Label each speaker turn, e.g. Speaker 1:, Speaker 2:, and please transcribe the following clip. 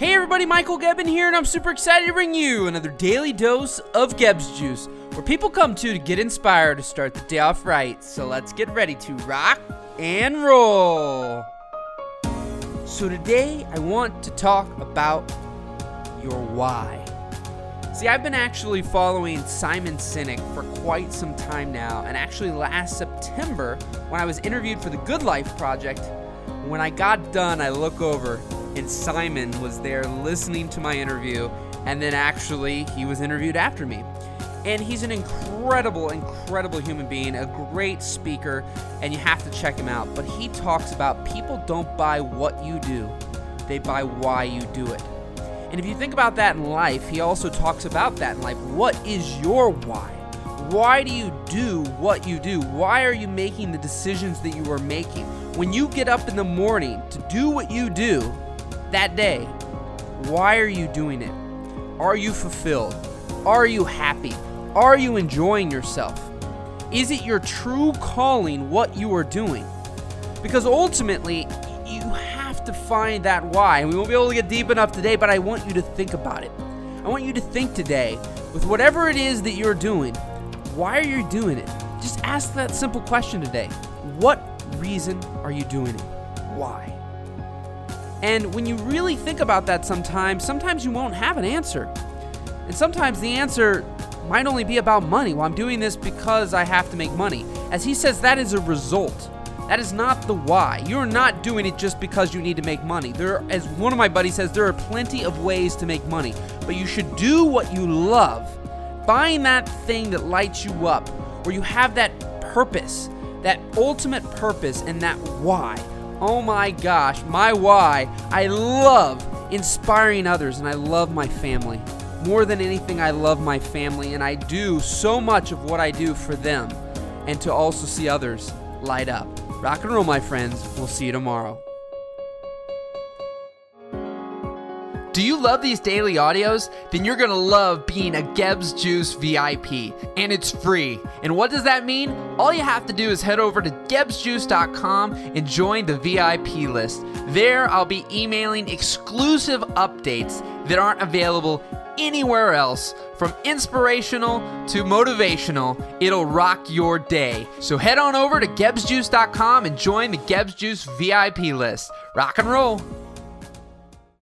Speaker 1: Hey everybody, Michael Gebbia here, and I'm super excited to bring you another daily dose of Gebbs Juice, where people come to to get inspired to start the day off right. So let's get ready to rock and roll. So today I want to talk about your why. See, I've been actually following Simon Sinek for quite some time now, and actually last September, when I was interviewed for the Good Life Project, when I got done, I look over and Simon was there listening to my interview, and then actually he was interviewed after me. And he's an incredible, incredible human being, a great speaker, and you have to check him out. But he talks about people don't buy what you do, they buy why you do it. And if you think about that in life, he also talks about that in life. What is your why? Why do you do what you do? Why are you making the decisions that you are making? When you get up in the morning to do what you do that day, why are you doing it? Are you fulfilled? Are you happy? Are you enjoying yourself? Is it your true calling what you are doing? Because ultimately, you have to find that why. And we won't be able to get deep enough today, but I want you to think about it. I want you to think today, with whatever it is that you're doing, why are you doing it? Just ask that simple question today. What reason are you doing it? Why? And when you really think about that sometimes, sometimes you won't have an answer. And sometimes the answer might only be about money. Well, I'm doing this because I have to make money. As he says, that is a result. That is not the why. You're not doing it just because you need to make money. There, as one of my buddies says, there are plenty of ways to make money, but you should do what you love. Find that thing that lights you up, where you have that purpose, that ultimate purpose, and that why. Oh my gosh, my why. I love inspiring others and I love my family. More than anything, I love my family and I do so much of what I do for them and to also see others light up. Rock and roll, my friends. We'll see you tomorrow. Do you love these daily audios? Then you're gonna love being a Gebbs Juice VIP, and it's free. And what does that mean? All you have to do is head over to gebbsjuice.com and join the VIP list. There, I'll be emailing exclusive updates that aren't available anywhere else. From inspirational to motivational, it'll rock your day. So head on over to gebbsjuice.com and join the Gebbs Juice VIP list. Rock and roll.